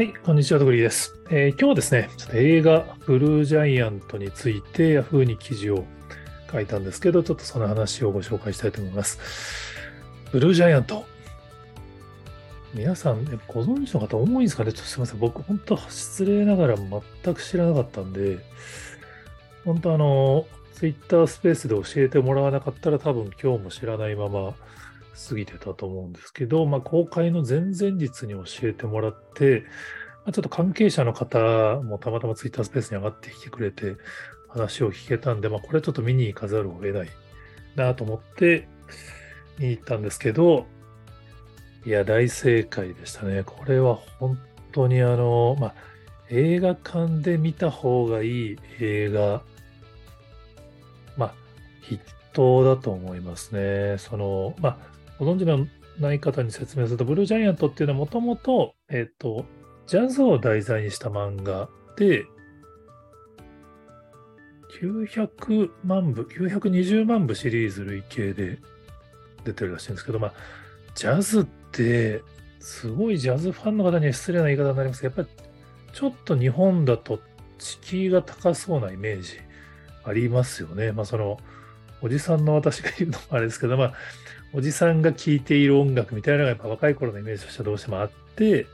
はい、こんにちは、とぐりです、えー、今日はですね、ちょっと映画、ブルージャイアントについて Yahoo に記事を書いたんですけど、ちょっとその話をご紹介したいと思います。ブルージャイアント。皆さん、ご存知の方多いんですかね？ちょっとすみません。僕、本当失礼ながら全く知らなかったんで、本当あの、Twitter スペースで教えてもらわなかったら多分今日も知らないまま過ぎてたと思うんですけど、まあ、公開の前々日に教えてもらって、まあ、ちょっと関係者の方もたまたま Twitter スペースに上がってきてくれて、話を聞けたんで、まあ、これちょっと見に行かざるを得ないなと思って見に行ったんですけど、いや、大正解でしたね。これは本当にあの、まあ、映画館で見た方がいい映画、まあ、筆頭だと思いますね。その、まあ、ご存知のない方に説明すると、ブルージャイアントっていうのはもともと、えっ、と、ジャズを題材にした漫画で、900万部、920万部シリーズ累計で出てるらしいんですけど、まあ、ジャズって、すごいジャズファンの方には失礼な言い方になりますけど、やっぱりちょっと日本だと敷居が高そうなイメージありますよね。まあ、その、おじさんの私が言うのもあれですけど、まあ、おじさんが聴いている音楽みたいなのがやっぱ若い頃のイメージとしてはどうしてもあって、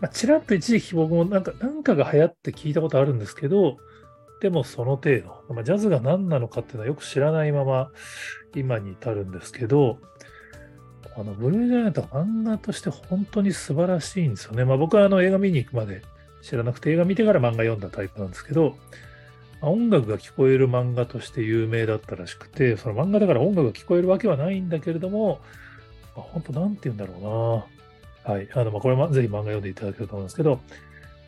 まあ、ちらっと一時期僕もなんか、なんかが流行って聞いたことあるんですけど、でもその程度、まあ、ジャズが何なのかっていうのはよく知らないまま今に至るんですけど、あの、ブルージャイアントは漫画として本当に素晴らしいんですよね。まあ僕はあの映画見に行くまで知らなくて映画見てから漫画読んだタイプなんですけど、音楽が聞こえる漫画として有名だったらしくて、その漫画だから音楽が聞こえるわけはないんだけれども、まあ、本当なんて言うんだろうな。はい。あの、まあ、これもぜひ漫画読んでいただけると思うんですけど、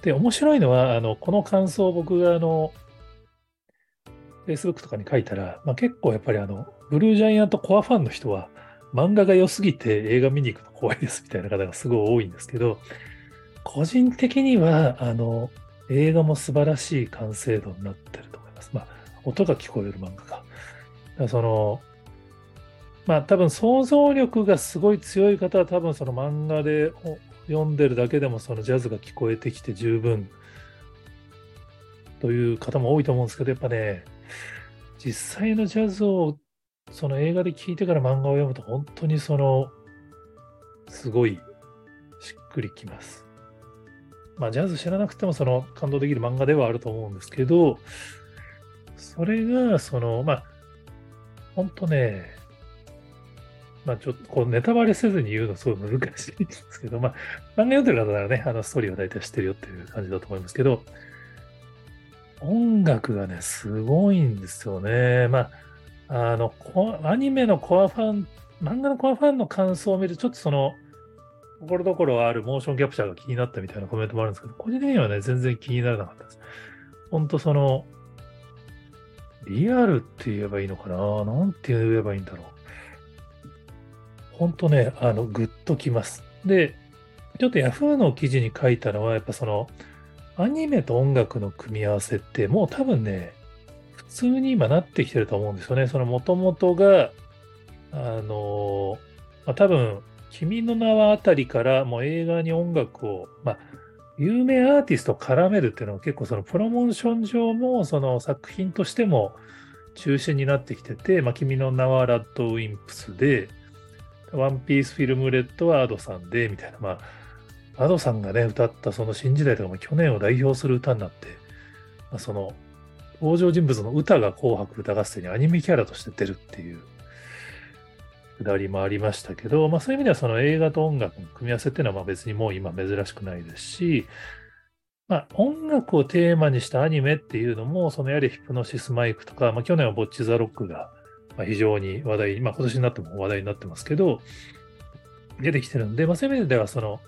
で、面白いのは、あの、この感想を僕があの、Facebook とかに書いたら、まあ、結構やっぱりあの、ブルージャイアントコアファンの人は、漫画が良すぎて映画見に行くの怖いですみたいな方がすごい多いんですけど、個人的には、あの、映画も素晴らしい完成度になってると思います。まあ、音が聞こえる漫画か。かその、まあ多分想像力がすごい強い方は多分その漫画で読んでるだけでもそのジャズが聞こえてきて十分という方も多いと思うんですけど、やっぱね、実際のジャズをその映画で聞いてから漫画を読むと本当にそのすごいしっくりきます。まあ、ジャズ知らなくてもその感動できる漫画ではあると思うんですけど、それが、その、まあ、本当ね、まあ、ちょっとこうネタバレせずに言うのすごい難しいんですけど、まあ、漫画読んでる方ならね、あのストーリーは大体知ってるよっていう感じだと思いますけど、音楽がね、すごいんですよね。まあ、あの、アニメのコアファン、漫画のコアファンの感想を見ると、ちょっとその、ところどころあるモーションキャプチャーが気になったみたいなコメントもあるんですけど、個人的にはね、全然気にならなかったです。本当その、リアルって言えばいいのかな？なんて言えばいいんだろう？本当ね、あの、ぐっときます。で、ちょっと Yahoo の記事に書いたのは、やっぱその、アニメと音楽の組み合わせって、もう多分ね、普通に今なってきてると思うんですよね。その元々が、あの、まあ、多分、君の名はあたりからもう映画に音楽を、まあ、有名アーティストを絡めるっていうのは結構そのプロモーション上もその作品としても中心になってきてて、まあ、君の名はラッドウィンプスで、ワンピースフィルムレッドはアドさんで、みたいな、まあ、アドさんがね、歌ったその新時代とかも去年を代表する歌になって、まあ、その登場人物の歌が紅白歌合戦にアニメキャラとして出るっていう、くだりもありましたけど、まあ、そういう意味ではその映画と音楽の組み合わせっていうのはまあ別にもう今珍しくないですし、まあ、音楽をテーマにしたアニメっていうのも、そのやはりヒプノシスマイクとか、まあ、去年はボッチ・ザ・ロックが非常に話題、まあ、今年になっても話題になってますけど、出てきてるんで、まあ、そういう意味ではその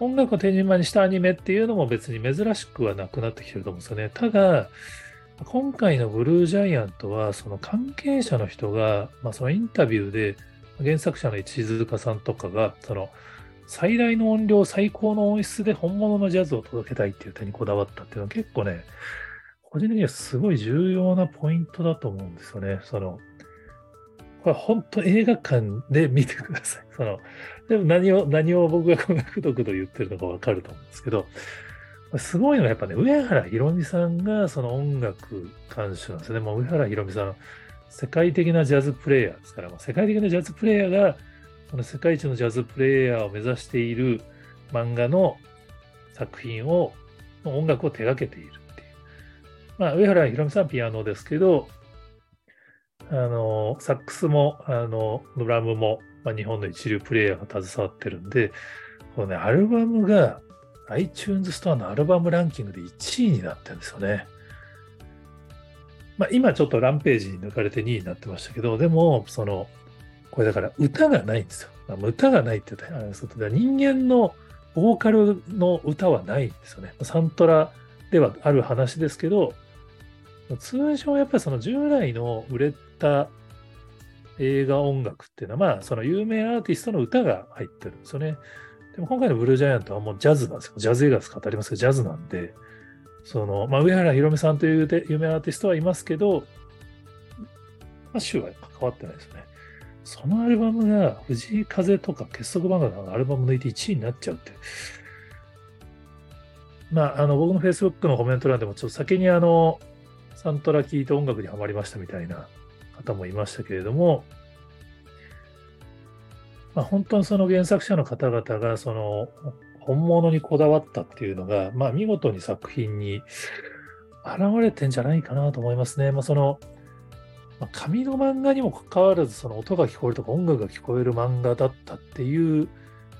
音楽をテーマにしたアニメっていうのも別に珍しくはなくなってきてると思うんですよね。ただ、今回のブルージャイアントは、その関係者の人が、まあ、そのインタビューで、原作者の市塚さんとかが、その最大の音量、最高の音質で本物のジャズを届けたいっていう点にこだわったっていうのは結構ね、個人的にはすごい重要なポイントだと思うんですよね。その、これ本当映画館で見てください。その、でも何を、何を僕がこんなくどくど言ってるのかわかると思うんですけど、すごいのはやっぱね、上原ひろみさんがその音楽監修なんですね。もう上原ひろみさん、世界的なジャズプレイヤーですから、世界的なジャズプレイヤーが、その世界一のジャズプレイヤーを目指している漫画の作品を、音楽を手掛けているっていう。まあ、上原ひろみさんピアノですけど、あの、サックスも、あの、ドラムも、まあ、日本の一流プレイヤーが携わってるんで、このね、アルバムが iTunes ストアのアルバムランキングで1位になってるんですよね。まあ、今ちょっとランページに抜かれて2位になってましたけど、でも、その、これだから歌がないんですよ。まあ、歌がないって言ったら、人間のボーカルの歌はないんですよね。サントラではある話ですけど、通常やっぱりその従来の売れた映画音楽っていうのは、まあ、その有名アーティストの歌が入ってるんですよね。でも今回のブルージャイアントはもうジャズなんですよ。ジャズ映画ですか当たりますけど、ジャズなんで、その、まあ、上原ひろみさんという有名アーティストはいますけど、歌手は関わってないですね。そのアルバムが藤井風とか結束バンドのアルバム抜いて1位になっちゃうって。まあ、あの、僕の Facebook のコメント欄でもちょっと先にあの、サントラ聴いて音楽にはまりましたみたいな方もいましたけれども、まあ、本当にその原作者の方々がその本物にこだわったっていうのが、まあ、見事に作品に現れてんじゃないかなと思いますね。まあ、そのまあ、紙の漫画にもかかわらず、その音が聞こえるとか音楽が聞こえる漫画だったっていう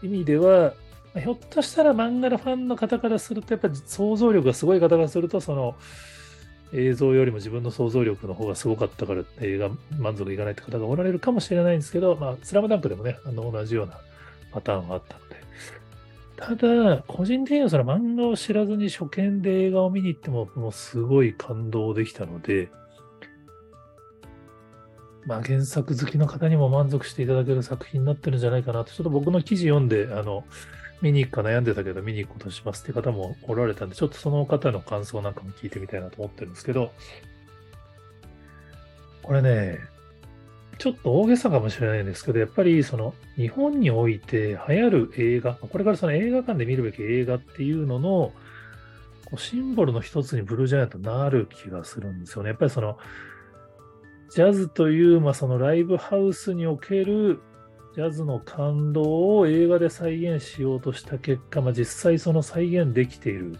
意味では、まあ、ひょっとしたら漫画のファンの方からすると、やっぱり想像力がすごい方からすると、その映像よりも自分の想像力の方がすごかったから映画満足いかないって方がおられるかもしれないんですけど、まあ、スラムダンクでもね、あの同じようなパターンがあったので。ただ、個人的にはその漫画を知らずに初見で映画を見に行っても、もうすごい感動できたので、まあ、原作好きの方にも満足していただける作品になってるんじゃないかなと、ちょっと僕の記事読んで、あの、見に行くか悩んでたけど見に行くことしますって方もおられたんで、ちょっとその方の感想なんかも聞いてみたいなと思ってるんですけど、これね、ちょっと大げさかもしれないんですけど、やっぱりその日本において流行る映画、これからその映画館で見るべき映画っていうののシンボルの一つにブルージャイアントなる気がするんですよね。やっぱりそのジャズという、まあ、そのライブハウスにおけるジャズの感動を映画で再現しようとした結果、まあ、実際その再現できている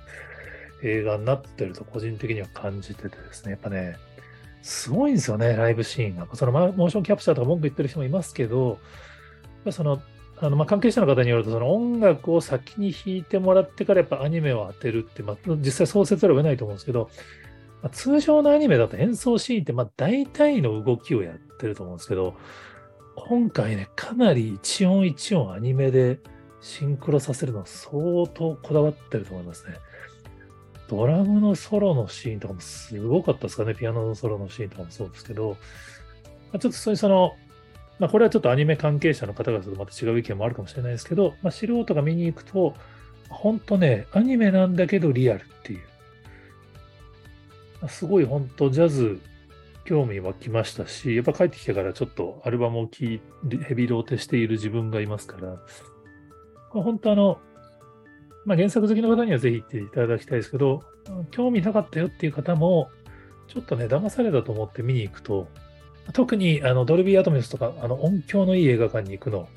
映画になってると個人的には感じててですね、やっぱね、すごいんですよね、ライブシーンが。そのモーションキャプチャーとか文句言ってる人もいますけど、そのあのまあ関係者の方によると、その音楽を先に弾いてもらってからやっぱアニメを当てるって、まあ、実際そうせざるを得ないと思うんですけど、まあ、通常のアニメだと演奏シーンってまあ大体の動きをやってると思うんですけど、今回ね、かなり一音一音アニメでシンクロさせるのは相当こだわってると思いますね。ドラムのソロのシーンとかもすごかったですかね。ピアノのソロのシーンとかもそうですけど、まあ、ちょっとそういうその、まあ、これはちょっとアニメ関係者の方々とまた違う意見もあるかもしれないですけど、まあ、素人が見に行くと、本当ね、アニメなんだけどリアルっていう。すごい本当ジャズ興味湧きましたし、やっぱ帰ってきてからちょっとアルバムを聴いて、ヘビローテしている自分がいますから、本当あの、まあ、原作好きの方にはぜひ行っていただきたいですけど、興味なかったよっていう方も、ちょっとね、騙されたと思って見に行くと、特にあのドルビーアトムスとか、あの音響のいい映画館に行くのを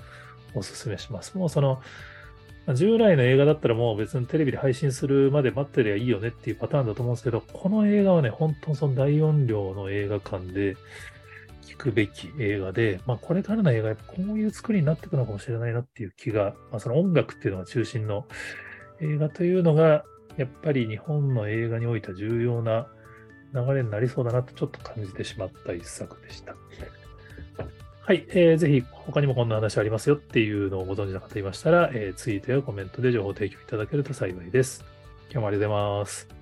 お勧めします。もうその、従来の映画だったらもう別にテレビで配信するまで待ってりゃいいよねっていうパターンだと思うんですけど、この映画はね、本当その大音量の映画館で聞くべき映画で、まあこれからの映画、こういう作りになっていくのかもしれないなっていう気が、まあその音楽っていうのが中心の映画というのが、やっぱり日本の映画においては重要な流れになりそうだなとちょっと感じてしまった一作でした。はい、えー、ぜひ他にもこんな話ありますよっていうのをご存知の方いましたら、えー、ツイートやコメントで情報提供いただけると幸いです。今日もありがとうございます。